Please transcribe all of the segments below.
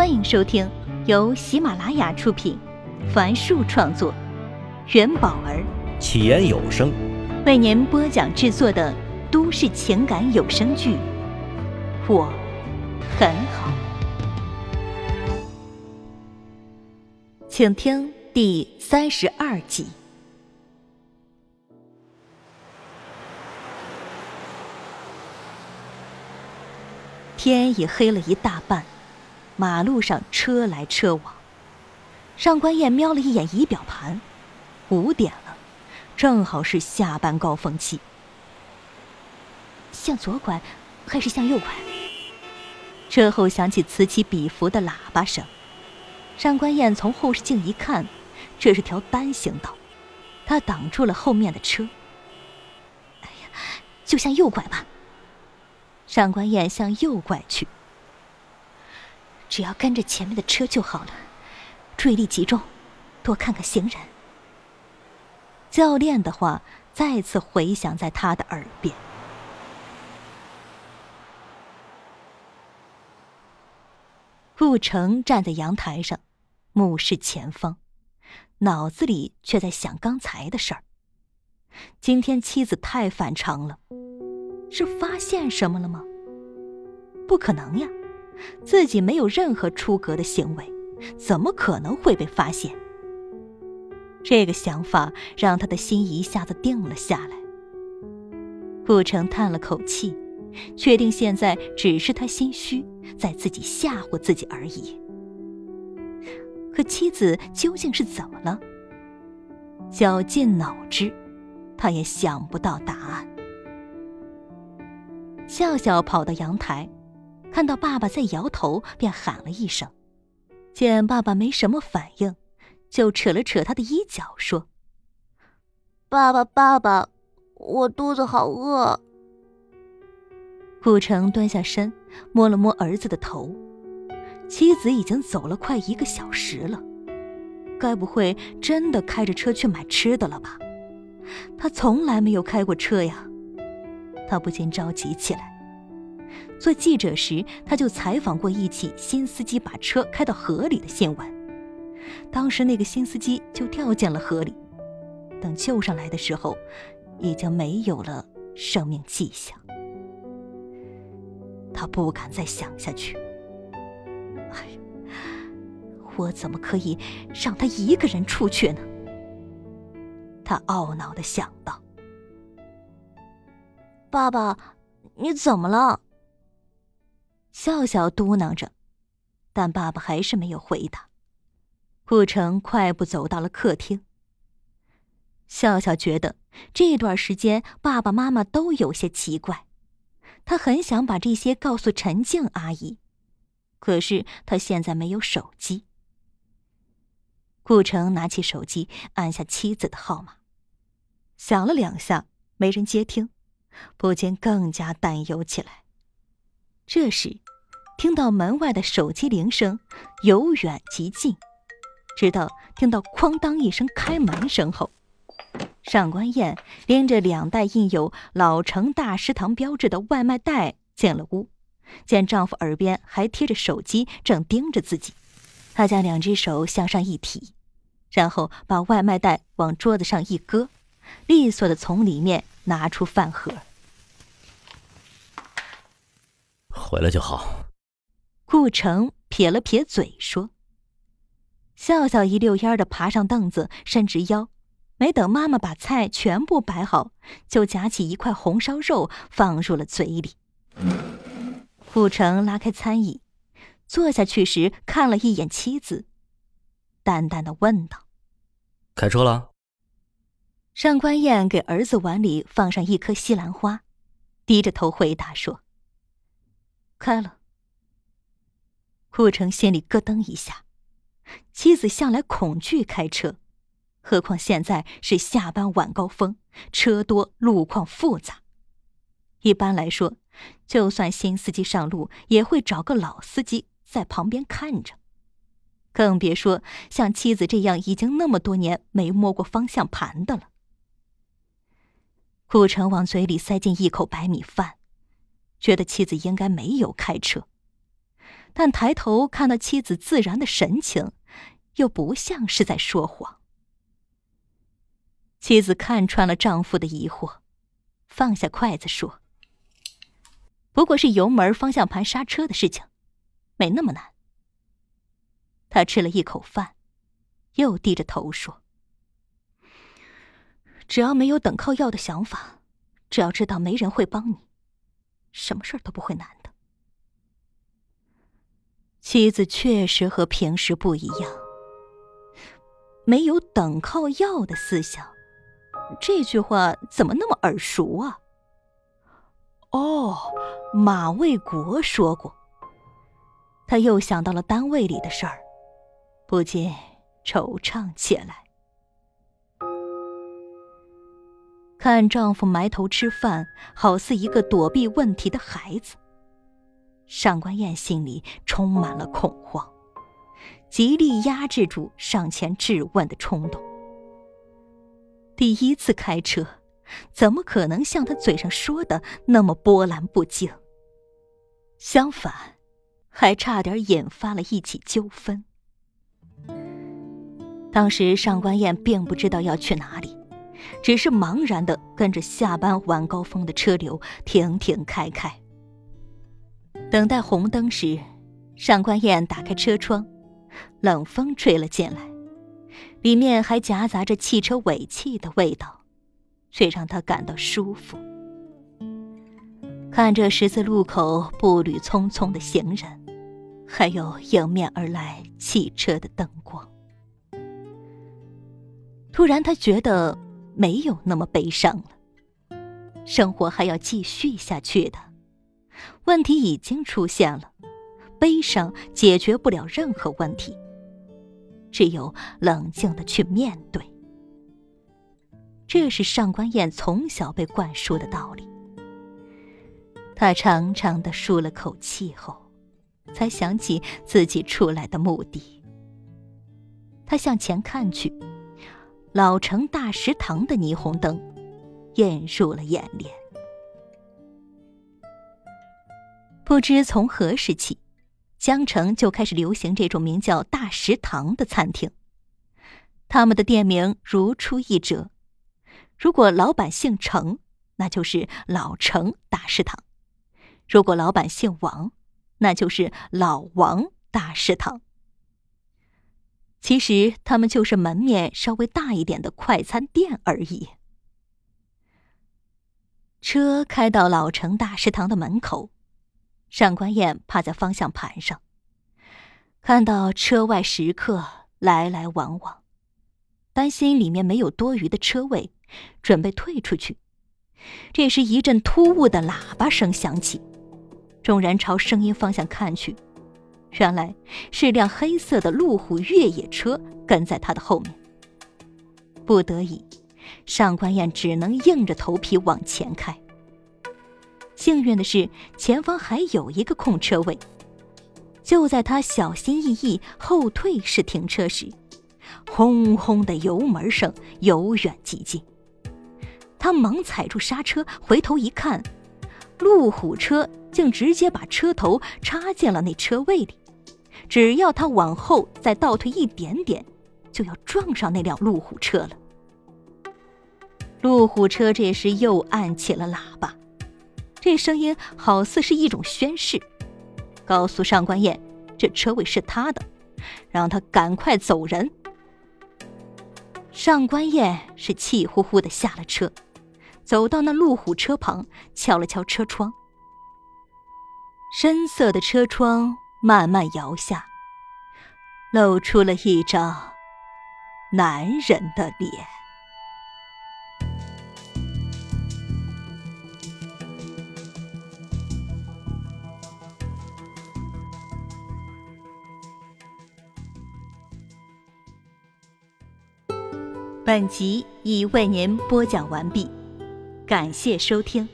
欢迎收听由喜马拉雅出品，凡树创作，元宝儿。起言有声。为您播讲制作的都市情感有声剧《我很好》，请听第三十二集。天已黑了一大半，马路上车来车往。上官燕瞄了一眼仪表盘，五点了，正好是下班高峰期。向左拐，还是向右拐？车后响起此起彼伏的喇叭声。上官燕从后视镜一看，这是条单行道，她挡住了后面的车。哎呀，就向右拐吧。上官燕向右拐去，只要跟着前面的车就好了，注意力集中，多看看行人。教练的话再次回响在他的耳边。顾城站在阳台上，目视前方，脑子里却在想刚才的事儿。今天妻子太反常了。是发现什么了吗？不可能呀，自己没有任何出格的行为，怎么可能会被发现？这个想法让他的心一下子定了下来。顾城叹了口气，确定现在只是他心虚，在自己吓唬自己而已。可妻子究竟是怎么了？绞尽脑汁，他也想不到答案。笑笑跑到阳台，看到爸爸在摇头，便喊了一声。见爸爸没什么反应，就扯了扯他的衣角，说：“爸爸，爸爸，我肚子好饿。”顾城蹲下身，摸了摸儿子的头。妻子已经走了快一个小时了，该不会真的开着车去买吃的了吧？他从来没有开过车呀。他不禁着急起来。做记者时，他就采访过一起新司机把车开到河里的新闻。当时那个新司机就掉进了河里，等救上来的时候，已经没有了生命迹象。他不敢再想下去。哎，我怎么可以让他一个人出去呢？他懊恼的想到。爸爸，你怎么了？笑笑嘟囔着，但爸爸还是没有回答。顾城快步走到了客厅。笑笑觉得这段时间爸爸妈妈都有些奇怪，他很想把这些告诉陈静阿姨，可是他现在没有手机。顾城拿起手机，按下妻子的号码，响了两下，没人接听。不禁更加担忧起来。这时，听到门外的手机铃声由远及近，直到听到“哐当”一声开门声后，上官燕拎着两袋印有“老城大食堂”标志的外卖袋进了屋。见丈夫耳边还贴着手机，正盯着自己，她将两只手向上一提，然后把外卖袋往桌子上一搁，利索的从里面。拿出饭盒，回来就好。顾城撇了撇嘴说：“笑笑一溜烟的爬上凳子，伸直腰，没等妈妈把菜全部摆好，就夹起一块红烧肉放入了嘴里。”顾城拉开餐椅，坐下去时看了一眼妻子，淡淡的问道：“开车了？”上官燕给儿子碗里放上一颗西兰花，低着头回答说：“开了。”顾城心里咯噔一下，妻子向来恐惧开车，何况现在是下班晚高峰，车多路况复杂。一般来说，就算新司机上路，也会找个老司机在旁边看着，更别说像妻子这样已经那么多年没摸过方向盘的了。顾城往嘴里塞进一口白米饭，觉得妻子应该没有开车。但抬头看到妻子自然的神情，又不像是在说谎。妻子看穿了丈夫的疑惑，放下筷子说：“不过是油门、方向盘、刹车的事情，没那么难。”他吃了一口饭，又低着头说：“只要没有等靠要的想法，只要知道没人会帮你，什么事儿都不会难的。”妻子确实和平时不一样，没有等靠要的思想。这句话怎么那么耳熟啊？哦，马卫国说过。他又想到了单位里的事儿，不禁惆怅起来。看丈夫埋头吃饭，好似一个躲避问题的孩子。上官燕心里充满了恐慌，极力压制住上前质问的冲动。第一次开车，怎么可能像他嘴上说的那么波澜不惊？相反，还差点引发了一起纠纷。当时上官燕并不知道要去哪里，只是茫然的跟着下班晚高峰的车流停停开开。等待红灯时，上官燕打开车窗，冷风吹了进来，里面还夹杂着汽车尾气的味道，却让她感到舒服。看着十字路口步履匆匆的行人，还有迎面而来汽车的灯光，突然她觉得没有那么悲伤了，生活还要继续下去的。问题已经出现了，悲伤解决不了任何问题，只有冷静的去面对。这是上官燕从小被灌输的道理。她长长的舒了口气后，才想起自己出来的目的。她向前看去，老城大食堂的霓虹灯映入了眼帘。不知从何时起，江城就开始流行这种名叫“大食堂”的餐厅。他们的店名如出一辙，如果老板姓程，那就是老程大食堂；如果老板姓王，那就是老王大食堂。其实他们就是门面稍微大一点的快餐店而已。车开到老城大食堂的门口。上官燕趴在方向盘上，看到车外食客来来往往，担心里面没有多余的车位，准备退出去。这时，一阵突兀的喇叭声响起，众人朝声音方向看去，原来是辆黑色的路虎越野车跟在他的后面。不得已，上官燕只能硬着头皮往前开。幸运的是，前方还有一个空车位。就在他小心翼翼后退式停车时，轰轰的油门声由远及近。他忙踩住刹车，回头一看，路虎车竟直接把车头插进了那车位里。只要他往后再倒退一点点，就要撞上那辆路虎车了。路虎车这时又按起了喇叭。这声音好似是一种宣誓，告诉上官燕，这车位是他的，让他赶快走人。上官燕是气呼呼的下了车，走到那路虎车旁，敲了敲车窗。深色的车窗慢慢摇下，露出了一张男人的脸。本集已为您播讲完毕，感谢收听。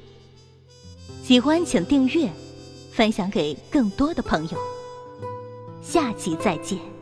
喜欢请订阅，分享给更多的朋友。下集再见。